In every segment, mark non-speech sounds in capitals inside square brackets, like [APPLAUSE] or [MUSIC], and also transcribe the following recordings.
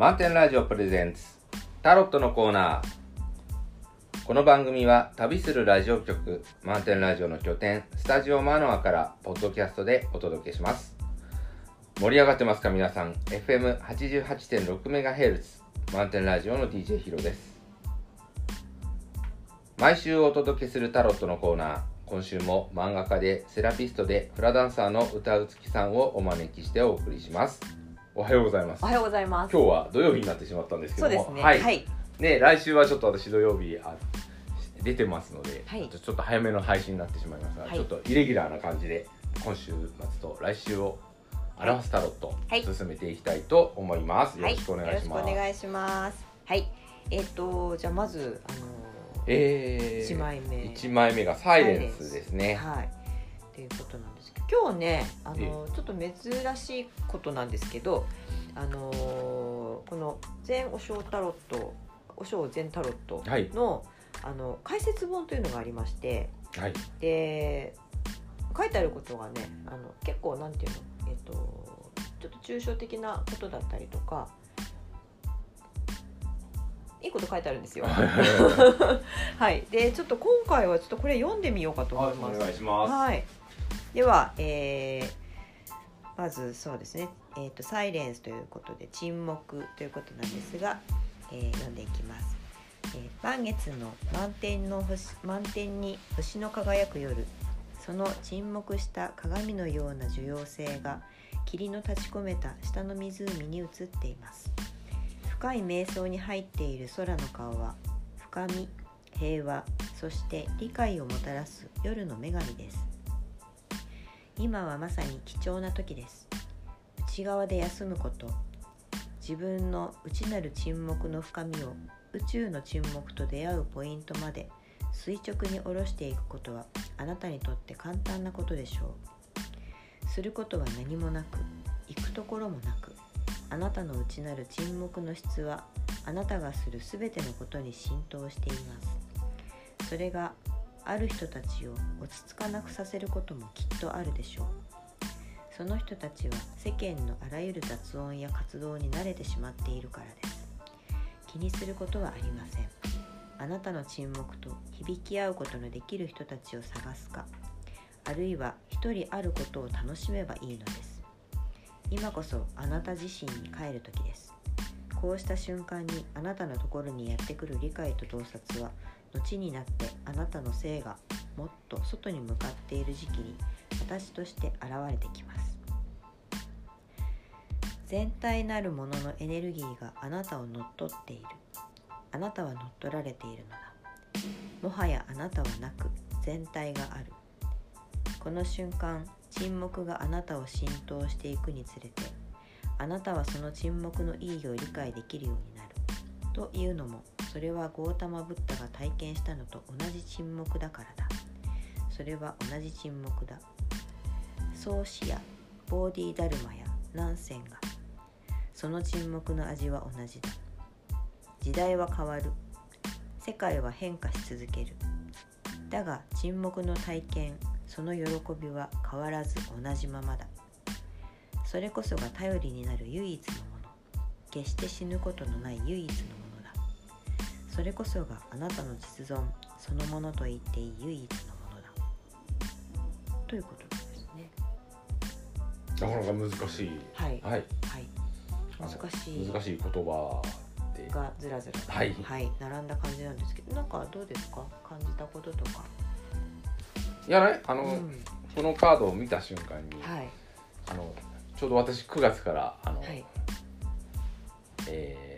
満点ラジオプレゼンツ。タロットのコーナー。この番組は旅するラジオ局満点ラジオの拠点スタジオマノアからポッドキャストでお届けします。盛り上がってますか皆さん。FM88.6MHz 満点ラジオの DJ ヒロです。毎週お届けするタロットのコーナー。今週も漫画家でセラピストでフラダンサーの歌うつきさんをお招きしてお送りします。おはようございます。おはようございます。今日は土曜日になってしまったんですけども。ね。はい、はい。ね来週はちょっと私土曜日あ出てますので、はい。ちょっと早めの配信になってしまいますが、はい。ちょっとイレギュラーな感じで今週末と来週を表すタロット、はい。進めていきたいと思います、よろしくお願いします、よろしくお願いします。はい。えっ、とじゃあまずあのえー、一枚目。一枚目がサイレンスですね。はい。っていうことなんです今日ねあのちょっと珍しいことなんですけど、あのこの全お正タロット、お正全タロットはい。の、あの解説本というのがありまして、はい。で書いてあることがねあの結構なんていうのえっ、とちょっと抽象的なことだったりとかいいこと書いてあるんですよ。はい、[LAUGHS] でちょっと今回はちょっとこれ読んでみようかと思います。お願いします、はい、では、えーまずそうですね、えーと「サイレンス」ということで沈黙ということなんですが、えー読んでいきます。えー満月の満天の星満天に星の輝く夜その沈黙した鏡のような重要性が霧の立ち込めた下の湖に映っています。深い瞑想に入っている空の顔は深み平和そして理解をもたらす夜の女神です。今はまさに貴重な時です。内側で休むこと。自分の内なる沈黙の深みを宇宙の沈黙と出会うポイントまで垂直に下ろしていくことはあなたにとって簡単なことでしょう。することは何もなく行くところもなくあなたの内なる沈黙の質はあなたがするすべてのことに浸透しています。それがある人たちを落ち着かなくさせることもきっとあるでしょう。その人たちは世間のあらゆる雑音や活動に慣れてしまっているからです。気にすることはありません。あなたの沈黙と響き合うことのできる人たちを探すか。あるいは一人あることを楽しめばいいのです。今こそあなた自身に帰る時です。こうした瞬間にあなたのところにやってくる理解と洞察は後になってあなたの性がもっと外に向かっている時期に私として現れてきます。全体なるもののエネルギーがあなたを乗っ取っている。あなたは乗っ取られているのだ。もはやあなたはなく全体がある。この瞬間沈黙があなたを浸透していくにつれてあなたはその沈黙の意義を理解できるようになる。というのもそれはゴータマ・ブッダが体験したのと同じ沈黙だからだ。それは同じ沈黙だ。創始やボーディ・ダルマやナンセンがその沈黙の味は同じだ。時代は変わる。世界は変化し続ける。だが沈黙の体験その喜びは変わらず同じままだ。それこそが頼りになる唯一のもの。決して死ぬことのない唯一のもの。それこそがあなたの実存そのものと言っていい唯一のものだ。ということですね。なかなか難しい。はい。はい。はい。難しい。難しい言葉で。がずらずら。とはい。はい、並んだ感じなんですけどなんかどうですか？感じたこととか、いやねあの、うん、このカードを見た瞬間に、はい。あのちょうど私9月からあの、はい。えー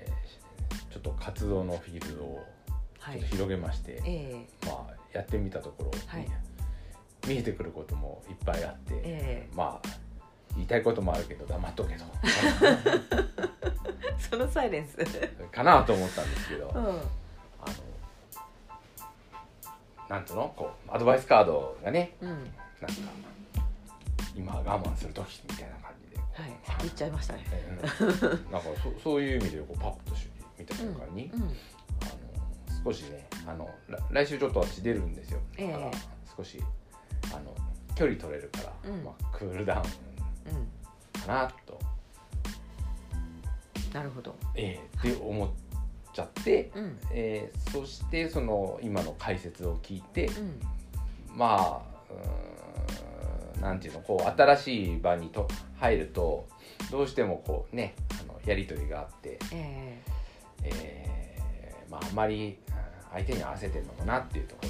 っと活動のフィールドを広げまして、えまあ、やってみたところ、はい。見えてくることもいっぱいあって、ええ。まあ言いたいこともあるけど黙っとけと。[LAUGHS] そのサイレンス。かなと思ったんですけど、うん。あのなんつうの？こうアドバイスカードがねうん。なんか今我慢する時みたいな感じではい。言っちゃいましたね。えーなんかそ [LAUGHS] そういう意味でこうパッとし見た瞬間に、うんあの少しねあのら来週ちょっと私出るんですよ、ええ。だから少しあの距離取れるから、うん。まあ、クールダウンうん。かなと。なるほど。えー、って思っちゃって、うん。えーそしてその今の解説を聞いてうん。まあうーんなんていうのこう新しい場にと入るとどうしてもこうねあのやり取りがあって、ええーまああまりうん相手に合わせてるのかなっていうところ。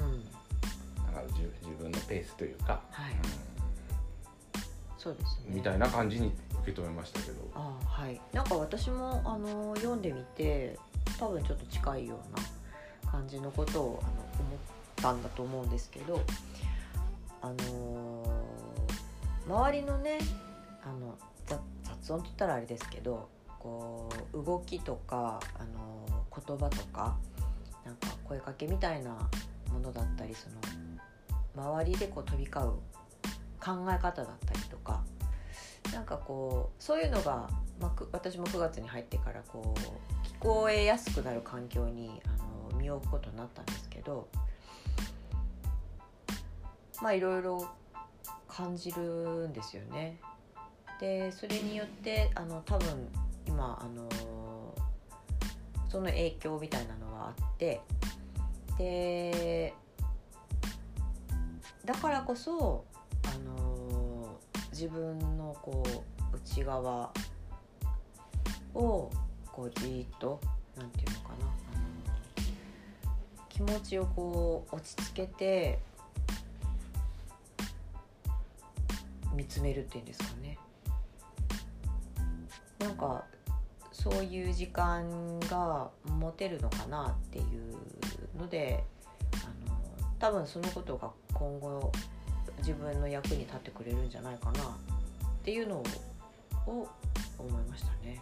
えうん。なんか自自分のペースというか、はい。そうですね。うんみたいな感じに受け止めましたけど。あーはい。なんか私もあの読んでみて多分ちょっと近いような感じのことをあの思ったんだと思うんですけどあのー周りのねあの雑雑音って言ったらあれですけどこう動きとか、あの言葉とかなんか声かけみたいなものだったりその周りでこう飛び交う考え方だったりとかなんかこうそういうのが、まあ、私も9月に入ってからこう聞こえやすくなる環境にあの身を置くことになったんですけどまあいろいろ感じるんですよね。でそれによってあの多分今あのその影響みたいなのはあってでだからこそあの自分のこう内側をこうじっとなんていうのかなあの気持ちをこう落ち着けて見つめるっていうんですかね。なんかそういう時間が持てるのかなっていうのであの多分そのことが今後自分の役に立ってくれるんじゃないかなっていうのをを思いましたね。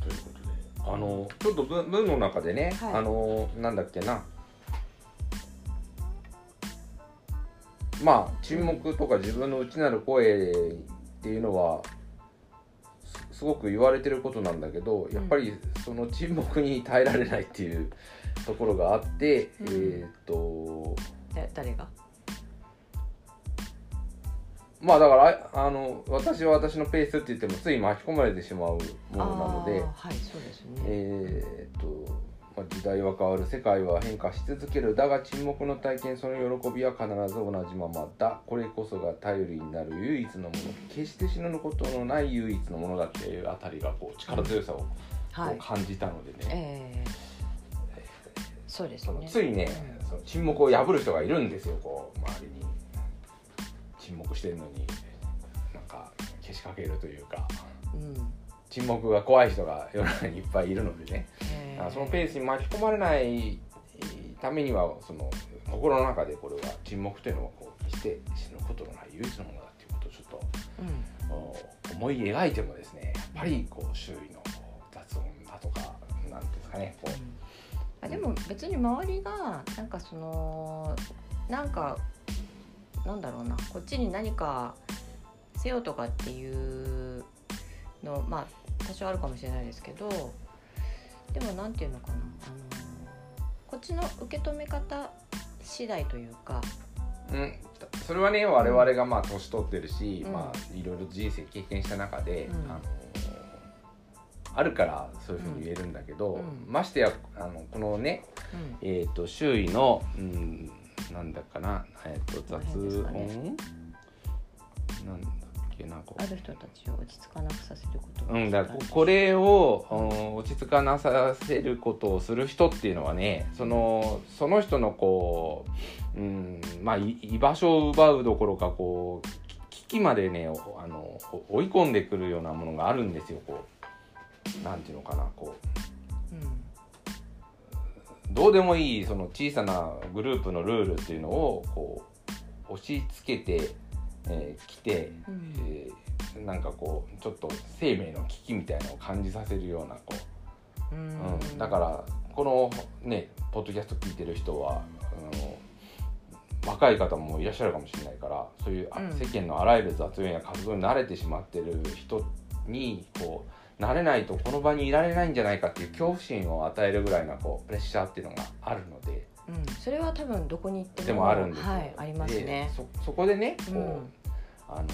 ということであのちょっと文文の中でね、はいあのなんだっけなまあ沈黙とか自分の内なる声っていうのはすすごく言われてることなんだけどやっぱりその沈黙に耐えられないっていうところがあって、うんえーっとだ誰が？まあだからああの私は私のペースって言ってもつい巻き込まれてしまうものなので。はいそうですね。えーっと、まあ、時代は変わる世界は変化し続ける。だが沈黙の体験その喜びは必ず同じままだ。これこそが頼りになる唯一のもの決して死ぬことのない唯一のものだっていうあたりがこう力強さを感じたのでね、えーそうですね。ついねその沈黙を破る人がいるんですよこう周りに。沈黙してるのになんかけしかけるというか。うん。沈黙が怖い人が世の中にいっぱいいるのでね。えーあそのペースに巻き込まれないためにはその心の中でこれは沈黙というのはこう決して死ぬことのない唯一のものだっていうことをちょっとうん。お思い描いてもですねやっぱりこう周囲の雑音だとかなんていうんですかねこあでも別に周りがなんかそのなんかなんだろうなこっちに何かせよとかっていうのまあ多少あるかもしれないですけどでもなんていうのかなあのこっちの受け止め方次第というか。う、うん、それはね我々がまあ年取ってるし、うん。まあいろいろ人生経験した中で、うん。あのあるからそういうふうに言えるんだけど、うん。ましてやあのこのねうん。えー、と周囲の、うん、なんだかな、えー、と雑この辺ですか音、ねなんだっけなこある人たちを落ち着かなくさせることう、うん、だここれを、うん落ち着かなさせることをする人っていうのはねそのその人のこう、うんまあ、い居場所を奪うどころかこうき危機までねおあのお追い込んでくるようなものがあるんですよこう。なんていうのかなこう。うん。どうでもいいその小さなグループのルールっていうのをこう押し付けてき、えー来て、うん。えーなんかこうちょっと生命の危機みたいなのを感じさせるようなこう。う、うん。だからこのねポッドキャスト聞いてる人はあの若い方もいらっしゃるかもしれないからそういう、世間のあらゆる雑音や活動に慣れてしまってる人にこう慣れないとこの場にいられないんじゃないかっていう恐怖心を与えるぐらいなこうプレッシャーっていうのがあるので。うん、それは多分どこに行ってもでもあるんですよ。はい、ありますね。そそこでねこう、うんあの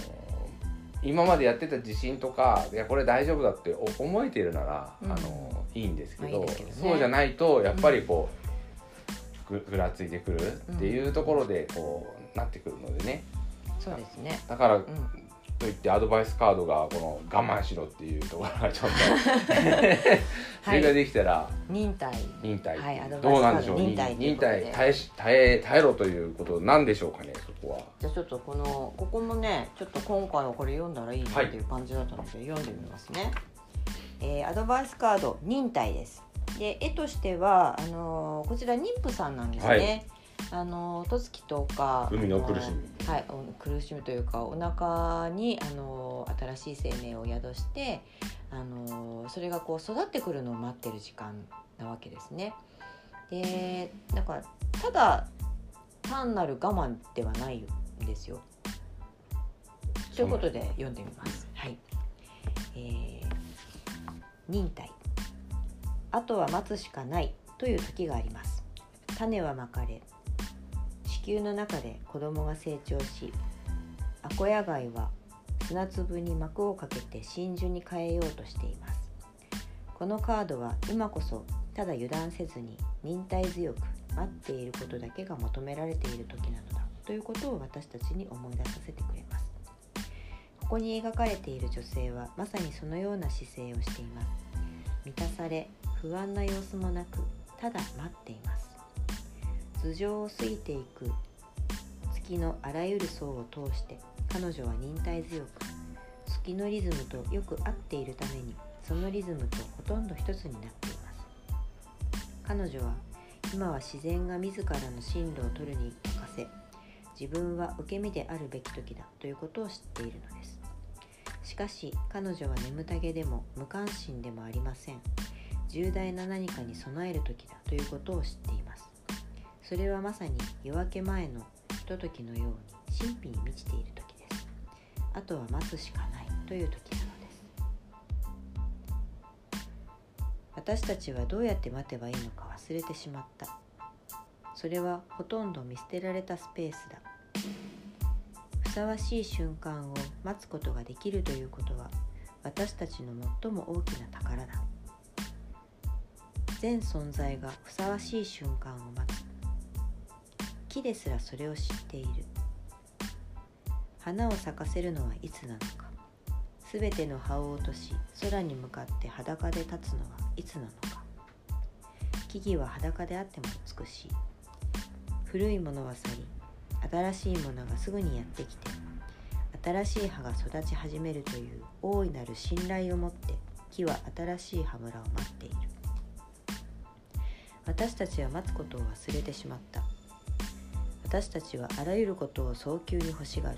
今までやってた自信とかいやこれ大丈夫だってお思えてるなら、うん。あのいいんですけど,、まあいいけどね。そうじゃないとやっぱりこう、ぐぐらついてくるっていうところでこうなってくるのでね。そうですね。だから、うん、といってアドバイスカードがこの我慢しろっていうところがちょっとそれができたら忍耐。忍耐、はいどうなんでしょう？忍耐忍耐耐えし耐え耐えろということなんでしょうかねそこは。じゃあちょっとこのここもねちょっと今回はこれ読んだらいいなっていう感じだったので、読んでみますね。えーアドバイスカード忍耐です。で絵としてはあのーこちら妊婦さんなんですね。はいあの十月10日海の苦しみはいお苦しみというかお腹にあの新しい生命を宿してあのそれがこう育ってくるのを待ってる時間なわけですね。でだからただ単なる我慢ではないんですよ。ということで読んでみます。はい。えー忍耐。あとは待つしかないという時があります。種はまかれ、子宮の中で子供が成長し、アコヤ貝は砂粒に膜をかけて真珠に変えようとしています。このカードは今こそただ油断せずに忍耐強く待っていることだけが求められている時なのだということを私たちに思い出させてくれます。ここに描かれている女性はまさにそのような姿勢をしています。満たされ不安な様子もなくただ待っています。頭上を過ぎていく。月のあらゆる層を通して彼女は忍耐強く月のリズムとよく合っているためにそのリズムとほとんど一つになっています。彼女は今は自然が自らの進路を取るに任せ自分は受け身であるべき時だということを知っているのです。しかし彼女は眠たげでも無関心でもありません。重大な何かに備える時だということを知っています。それはまさに夜明け前のひとときのように神秘に満ちている時です。あとは待つしかないという時なのです。私たちはどうやって待てばいいのか忘れてしまった。それはほとんど見捨てられたスペースだ。ふさわしい瞬間を待つことができるということは私たちの最も大きな宝だ。全存在がふさわしい瞬間を待木ですらそれを知っている。花を咲かせるのはいつなのか。すべての葉を落とし空に向かって裸で立つのはいつなのか。木々は裸であっても美しい。古いものは去り新しいものがすぐにやってきて新しい葉が育ち始めるという大いなる信頼を持って木は新しい葉村を待っている。私たちは待つことを忘れてしまった。私たちはあらゆることを早急に欲しがる。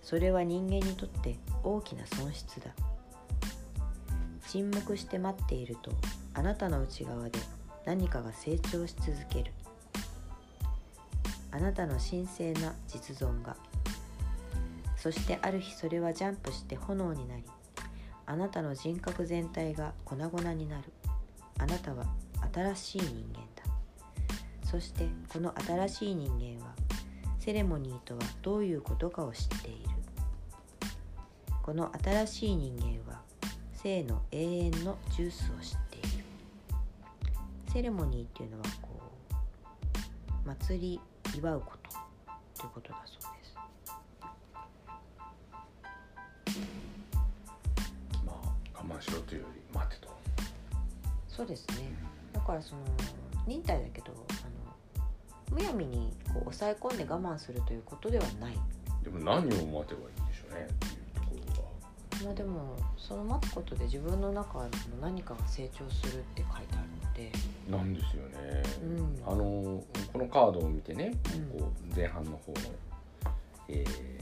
それは人間にとって大きな損失だ。沈黙して待っているとあなたの内側で何かが成長し続ける。あなたの神聖な実存が。そしてある日それはジャンプして炎になりあなたの人格全体が粉々になる。あなたは新しい人間。そしてこの新しい人間はセレモニーとはどういうことかを知っている。この新しい人間は生の永遠のジュースを知っている。セレモニーっていうのはこう祭り祝うことということだそうです。まあ我慢しろというより待てと。そうですね。だからその忍耐だけどむやみにこう抑え込んで我慢するということではない。でも何を待てばいいんでしょうねっていうところが。まあでもその待つことで自分の中の何かが成長するって書いてあるので。なんですよね、うん。あのこのカードを見てね、うん。こう前半の方のえー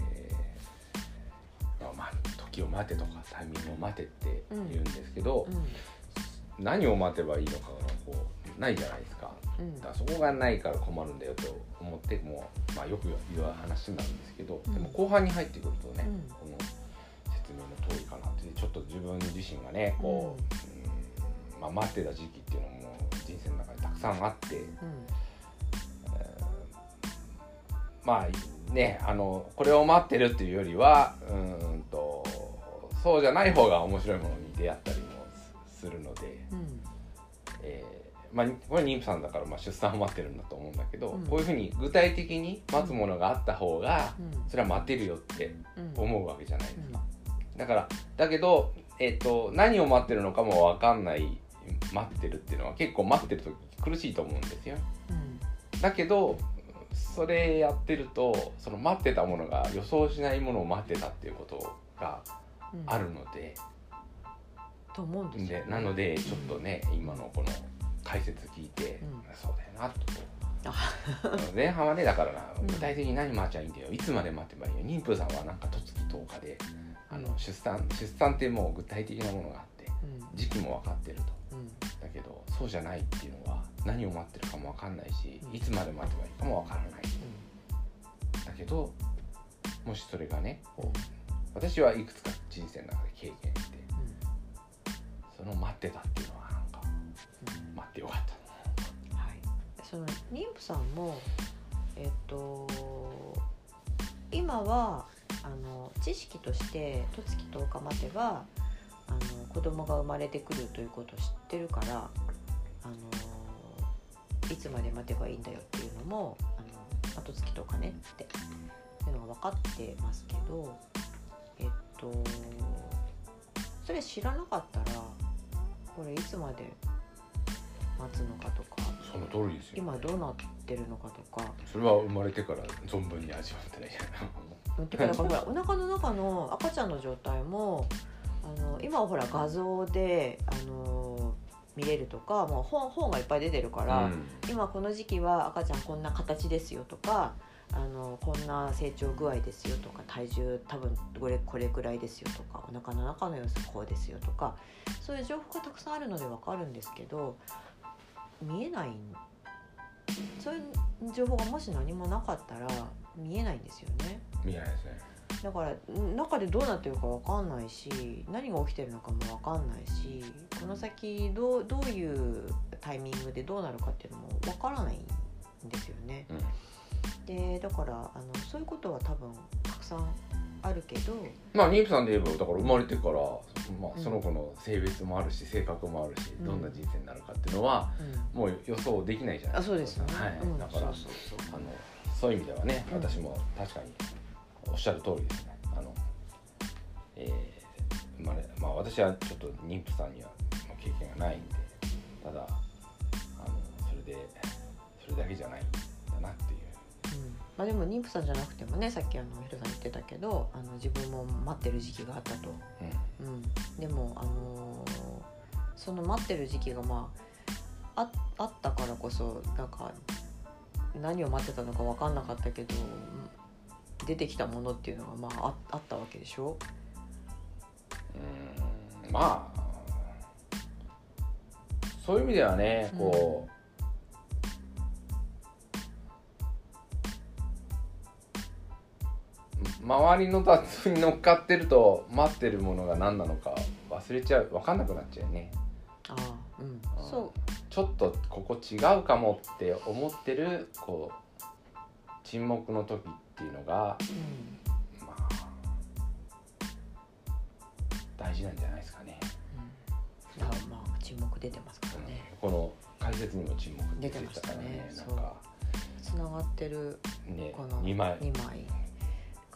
まあまあ時を待てとかタイミングを待てって言うんですけど、う何を待てばいいのかがこうないじゃないですか。だからそこがないから困るんだよと思ってもう、まあ、よく言う話なんですけど、うん。でも後半に入ってくるとね、うん。この説明の通りかなってちょっと自分自身がねこう、うん。まあ、待ってた時期っていうのも人生の中でたくさんあってうん。まあねあのこれを待ってるっていうよりはうーんとそうじゃない方が面白いものに出会ったりもするので、うん。えーまあ、これ妊婦さんだからまあ出産を待ってるんだと思うんだけど、うん。こういうふうに具体的に待つものがあった方がうん。それは待てるよってうん思うわけじゃないですか。だからだけど、えっと何を待ってるのかも分かんない待ってるっていうのは結構待ってる時苦しいと思うんですよ。うん。だけどそれやってるとその待ってたものが予想しないものを待ってたっていうことがうん。あるので,、と思うんですよでなのでちょっとね今のこの解説聞いて、うん。そうだよなと。あ。前半はねだからなうん。具体的に何待っちゃいいんだよ。いつまで待てばいいよ。妊婦さんはなんか十月10日であのうん。出産出産ってもう具体的なものがあってうん。時期も分かってると。うん。だけどそうじゃないっていうのは何を待ってるかも分かんないしうん。いつまで待てばいいかも分からない。だけどもしそれがね私はいくつか人生の中で経験してその待ってたっていうのは待ってよかったはい、その妊婦さんもえっと今はあの知識として十月10日待てばあの子供が生まれてくるということを知ってるからあのいつまで待てばいいんだよっていうのもあの後月10日ねっていうのが分かってますけどえっとそれ知らなかったらこれいつまで待つのかとか。その通りですよ。今どうなってるのかとか。それは生まれてから存分に味わってない。じゃないうん。てかだからほらお腹の中の赤ちゃんの状態もあの今はほら画像であの見れるとかもう本本がいっぱい出てるから、うん。今この時期は赤ちゃんこんな形ですよとかあのこんな成長具合ですよとか体重多分これこれくらいですよとかお腹の中の様子こうですよとかそういう情報がたくさんあるのでわかるんですけど見えないそういう情報がもし何もなかったら見えないんですよね。見えないですねだからん中でどうなってるかわかんないし何が起きてるのかもわかんないしこの先どうどういうタイミングでどうなるかっていうのもわからないんですよね。うんでだからあのそういうことは多分たくさんあるけど、まあ妊婦さんで言えばだから生まれてから、まあ、うん。その子の性別もあるし性格もあるし、うん。どんな人生になるかっていうのはうん。もう予想できないじゃないあそうですよね。はい。うん。だからそうそうそう。あのそういう意味ではね、うん。私も確かにおっしゃる通りですね。あの、えー生まれまあ私はちょっと妊婦さんにはまあ経験がないんでただあのそれでそれだけじゃないまあ、でも妊婦さんじゃなくてもねさっきあのヒロさん言ってたけどあの自分も待ってる時期があったと。うん、でも、あのーその待ってる時期がまあああったからこそなんか何を待ってたのか分かんなかったけどうん出てきたものっていうのがまあああったわけでしょ？うんまあそういう意味ではねこう、周りの雑に乗っかってると待ってるものが何なのか忘れちゃう。分かんなくなっちゃうよね。ああ。うん。そちょっとここ違うかもって思ってるこう沈黙の時っていうのがう、うん。まあ大事なんじゃないですかね。うん、あまあ沈黙出てますからね。この解説にも沈黙出てましたね。なんか。つながってるねこの2枚。二枚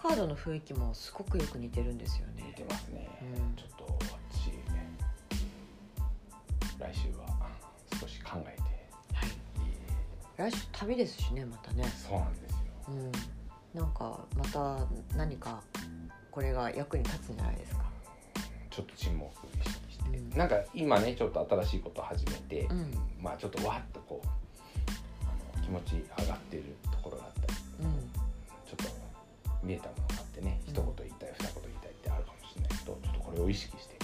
カードの雰囲気もすごくよく似てるんですよ似ねてますね、うん。ちょっと私ね来週は少し考えて、はい。え来週旅ですしねまたね。ーそうなんですよ。うん、なんかまた何かこれが役に立つんじゃないですか。ちょっと沈黙意識して、うん。なんか今ねちょっと新しいことを始めて、うん。まあちょっとわっとこうあの気持ち上がってるところがあったりうん、ちょっと見えたものがあってね、うん。一言言いたい二言言いたいってあるかもしれないけどちょっとこれを意識して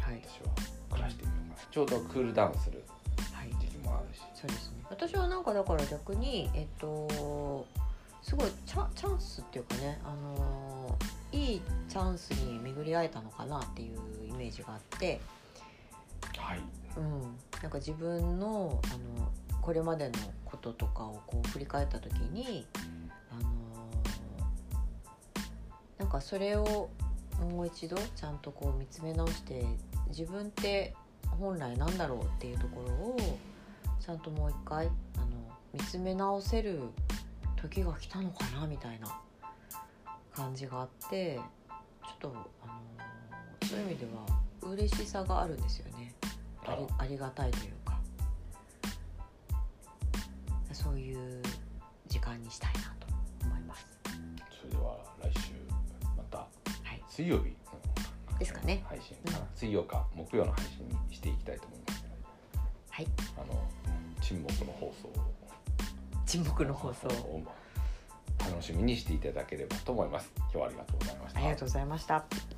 はい、私は暮らしてみようかなちょうどクールダウンするはい、時期もあるし。そうですね。私はなんかだから逆にえっとすごいチャチャンスっていうかね、あのいいチャンスに巡り会えたのかなっていうイメージがあって、はい。うん、なんか自分のあのこれまでのこととかをこう振り返った時に、あのなんかそれをもう一度ちゃんとこう見つめ直して自分って本来なんだろうっていうところをちゃんともう一回あの見つめ直せる時が来たのかなみたいな感じがあってちょっとあのそういう意味では嬉しさがあるんですよね。ありありがたいというか。そういう時間にしたいな水曜日。ですかね。配信。かな、水曜か木曜の配信にしていきたいと思いますはい、あの沈黙の放送を。沈黙の放送を。楽しみにしていただければと思います。今日はありがとうございました。ありがとうございました。